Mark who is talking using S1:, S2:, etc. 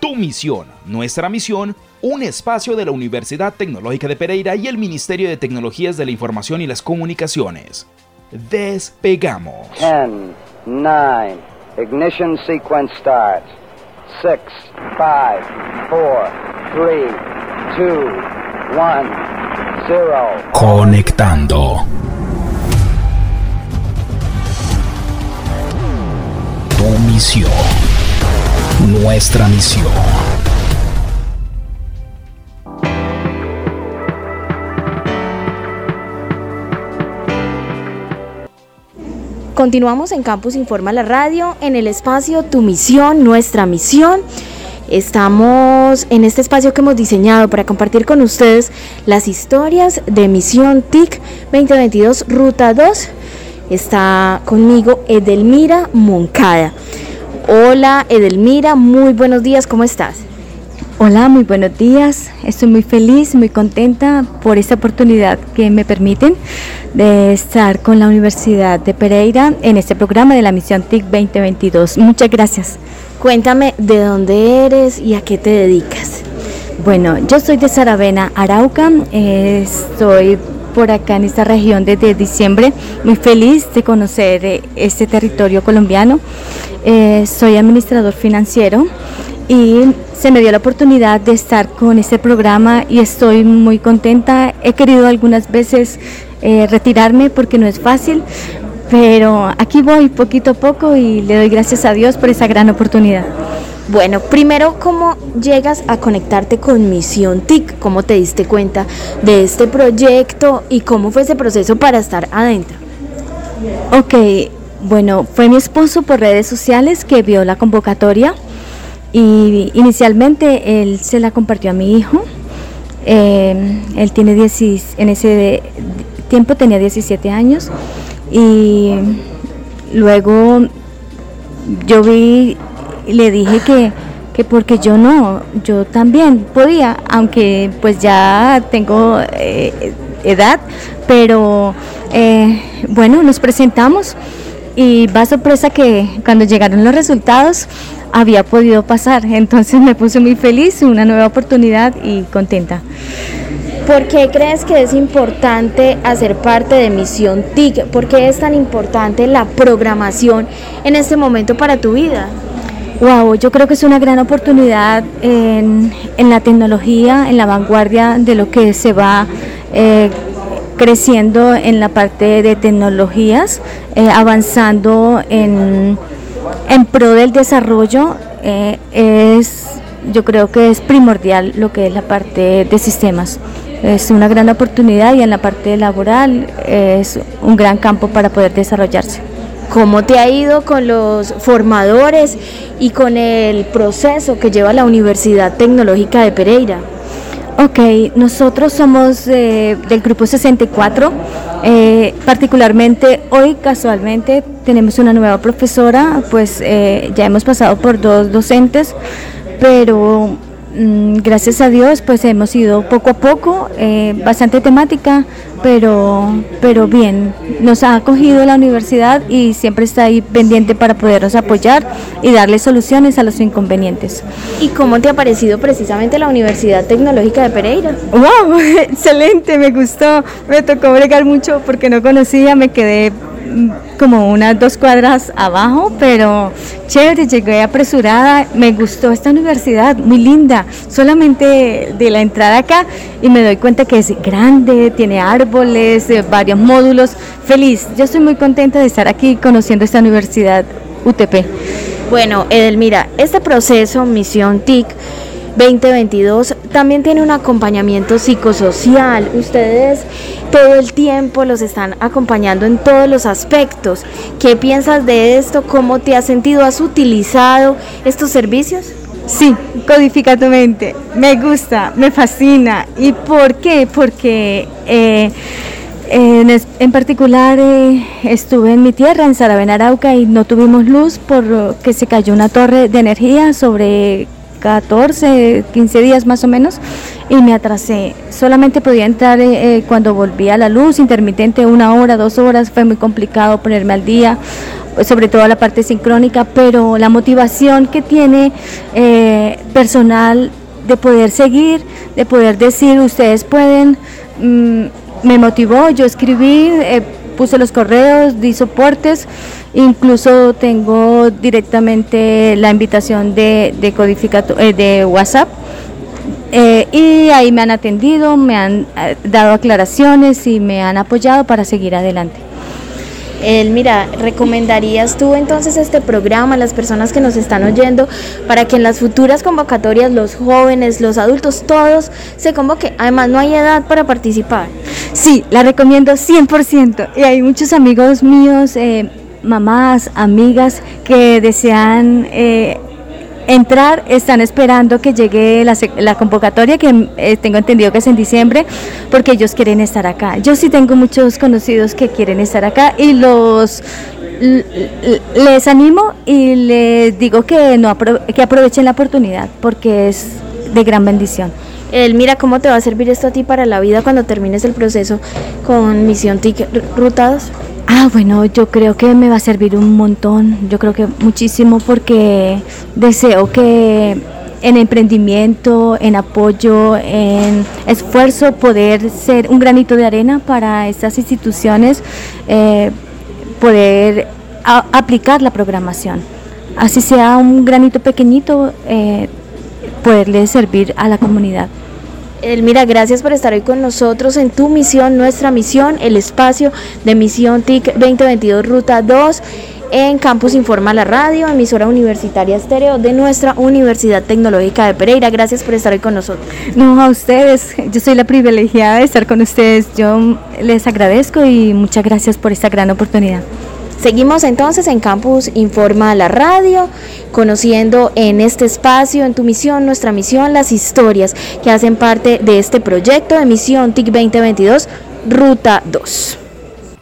S1: Tu misión, nuestra misión, un espacio de la Universidad Tecnológica de Pereira y el Ministerio de Tecnologías de la Información y las Comunicaciones. Despegamos.
S2: 10, 9, ignition sequence starts. 6, 5, 4, 3, 2, 1, 0.
S1: Conectando. Tu misión. Nuestra misión.
S3: Continuamos en Campus Informa la Radio, en el espacio Tu Misión, Nuestra Misión. Estamos en este espacio que hemos diseñado para compartir con ustedes las historias de Misión TIC 2022 Ruta 2. Está conmigo Edelmira Moncada. Hola Edelmira, muy buenos días, ¿cómo estás?
S4: Hola, muy buenos días. Estoy muy feliz, muy contenta por esta oportunidad que me permiten de estar con la Universidad de Pereira en este programa de la misión TIC 2022. Muchas gracias.
S3: Cuéntame de dónde eres y a qué te dedicas.
S4: Bueno, yo soy de Saravena, Arauca. estoy por acá en esta región desde diciembre. Muy feliz de conocer eh, este territorio colombiano. Eh, soy administrador financiero y se me dio la oportunidad de estar con este programa y estoy muy contenta. He querido algunas veces eh, retirarme porque no es fácil, pero aquí voy poquito a poco y le doy gracias a Dios por esa gran oportunidad.
S3: Bueno, primero, ¿cómo llegas a conectarte con Misión TIC? ¿Cómo te diste cuenta de este proyecto y cómo fue ese proceso para estar adentro?
S4: Ok, bueno, fue mi esposo por redes sociales que vio la convocatoria y inicialmente él se la compartió a mi hijo. Eh, él tiene 10, en ese tiempo tenía 17 años y luego yo vi le dije que, que porque yo no, yo también podía, aunque pues ya tengo eh, edad, pero eh, bueno, nos presentamos y va sorpresa que cuando llegaron los resultados, había podido pasar. Entonces me puse muy feliz, una nueva oportunidad y contenta.
S3: ¿Por qué crees que es importante hacer parte de Misión TIC? ¿Por qué es tan importante la programación en este momento para tu vida?
S4: Wow, yo creo que es una gran oportunidad en, la tecnología, en la vanguardia de lo que se va eh, creciendo en la parte de tecnologías, eh, avanzando en en pro del desarrollo eh, es, yo creo que es primordial lo que es la parte de sistemas. Es una gran oportunidad y en la parte laboral es un gran campo para poder desarrollarse.
S3: ¿Cómo te ha ido con los formadores y con el proceso que lleva la Universidad Tecnológica de Pereira?
S4: Ok, nosotros somos eh, del grupo 64, eh, particularmente hoy casualmente tenemos una nueva profesora, pues eh, ya hemos pasado por dos docentes, pero gracias a Dios, pues hemos ido poco a poco, eh, bastante temática, pero, pero bien. Nos ha acogido la universidad y siempre está ahí pendiente para podernos apoyar y darle soluciones a los inconvenientes.
S3: ¿Y cómo te ha parecido precisamente la Universidad Tecnológica de Pereira?
S4: ¡Wow! Excelente, me gustó. Me tocó bregar mucho porque no conocía, me quedé como unas dos cuadras abajo, pero chévere, llegué apresurada, me gustó esta universidad, muy linda, solamente de la entrada acá y me doy cuenta que es grande, tiene árboles, eh, varios módulos, feliz, yo estoy muy contenta de estar aquí conociendo esta universidad UTP.
S3: Bueno, Edelmira, este proceso, Misión TIC, 2022 también tiene un acompañamiento psicosocial. Ustedes todo el tiempo los están acompañando en todos los aspectos. ¿Qué piensas de esto? ¿Cómo te has sentido? ¿Has utilizado estos servicios?
S4: Sí, codifica tu mente. Me gusta, me fascina. ¿Y por qué? Porque eh, en, particular eh, estuve en mi tierra, en Saravena, Arauca, y no tuvimos luz porque se cayó una torre de energía sobre 14, 15 días más o menos y me atrasé. Solamente podía entrar eh, eh, cuando volvía la luz, intermitente una hora, dos horas, fue muy complicado ponerme al día, sobre todo la parte sincrónica, pero la motivación que tiene eh, personal de poder seguir, de poder decir, ustedes pueden, mm, me motivó, yo escribí, puse los correos, di soportes, incluso tengo directamente la invitación de, de, de WhatsApp eh, y ahí me han atendido, me han eh, dado aclaraciones y me han apoyado para seguir adelante.
S3: El, mira, ¿recomendarías tú entonces este programa a las personas que nos están oyendo para que en las futuras convocatorias los jóvenes, los adultos, todos se convoquen? Además, no hay edad para participar.
S4: Sí, la recomiendo 100%. Y hay muchos amigos míos, eh, mamás, amigas, que desean entrar, están esperando que llegue la, convocatoria, que eh, tengo entendido que es en diciembre, porque ellos quieren estar acá. Yo sí tengo muchos conocidos que quieren estar acá y los les animo y les digo que no que aprovechen la oportunidad porque es de gran bendición.
S3: El mira cómo te va a servir esto a ti para la vida cuando termines el proceso con Misión TIC Rutados.
S4: Ah, bueno, yo creo que me va a servir un montón, yo creo que muchísimo porque deseo que en emprendimiento, en apoyo, en esfuerzo, poder ser un granito de arena para estas instituciones, eh, poder aplicar la programación. Así sea un granito pequeñito, eh, poderle servir a la comunidad.
S3: Elmira, gracias por estar hoy con nosotros en tu misión, nuestra misión, el espacio de Misión TIC 2022 Ruta 2 en Campus Informa la Radio, emisora universitaria estéreo de nuestra Universidad Tecnológica de Pereira. Gracias por estar hoy con nosotros.
S4: No, a ustedes, yo soy la privilegiada de estar con ustedes. Yo les agradezco y muchas gracias por esta gran oportunidad.
S3: Seguimos entonces en Campus Informa la Radio, conociendo en este espacio, en tu misión, nuestra misión, las historias que hacen parte de este proyecto de misión TIC 2022, Ruta 2.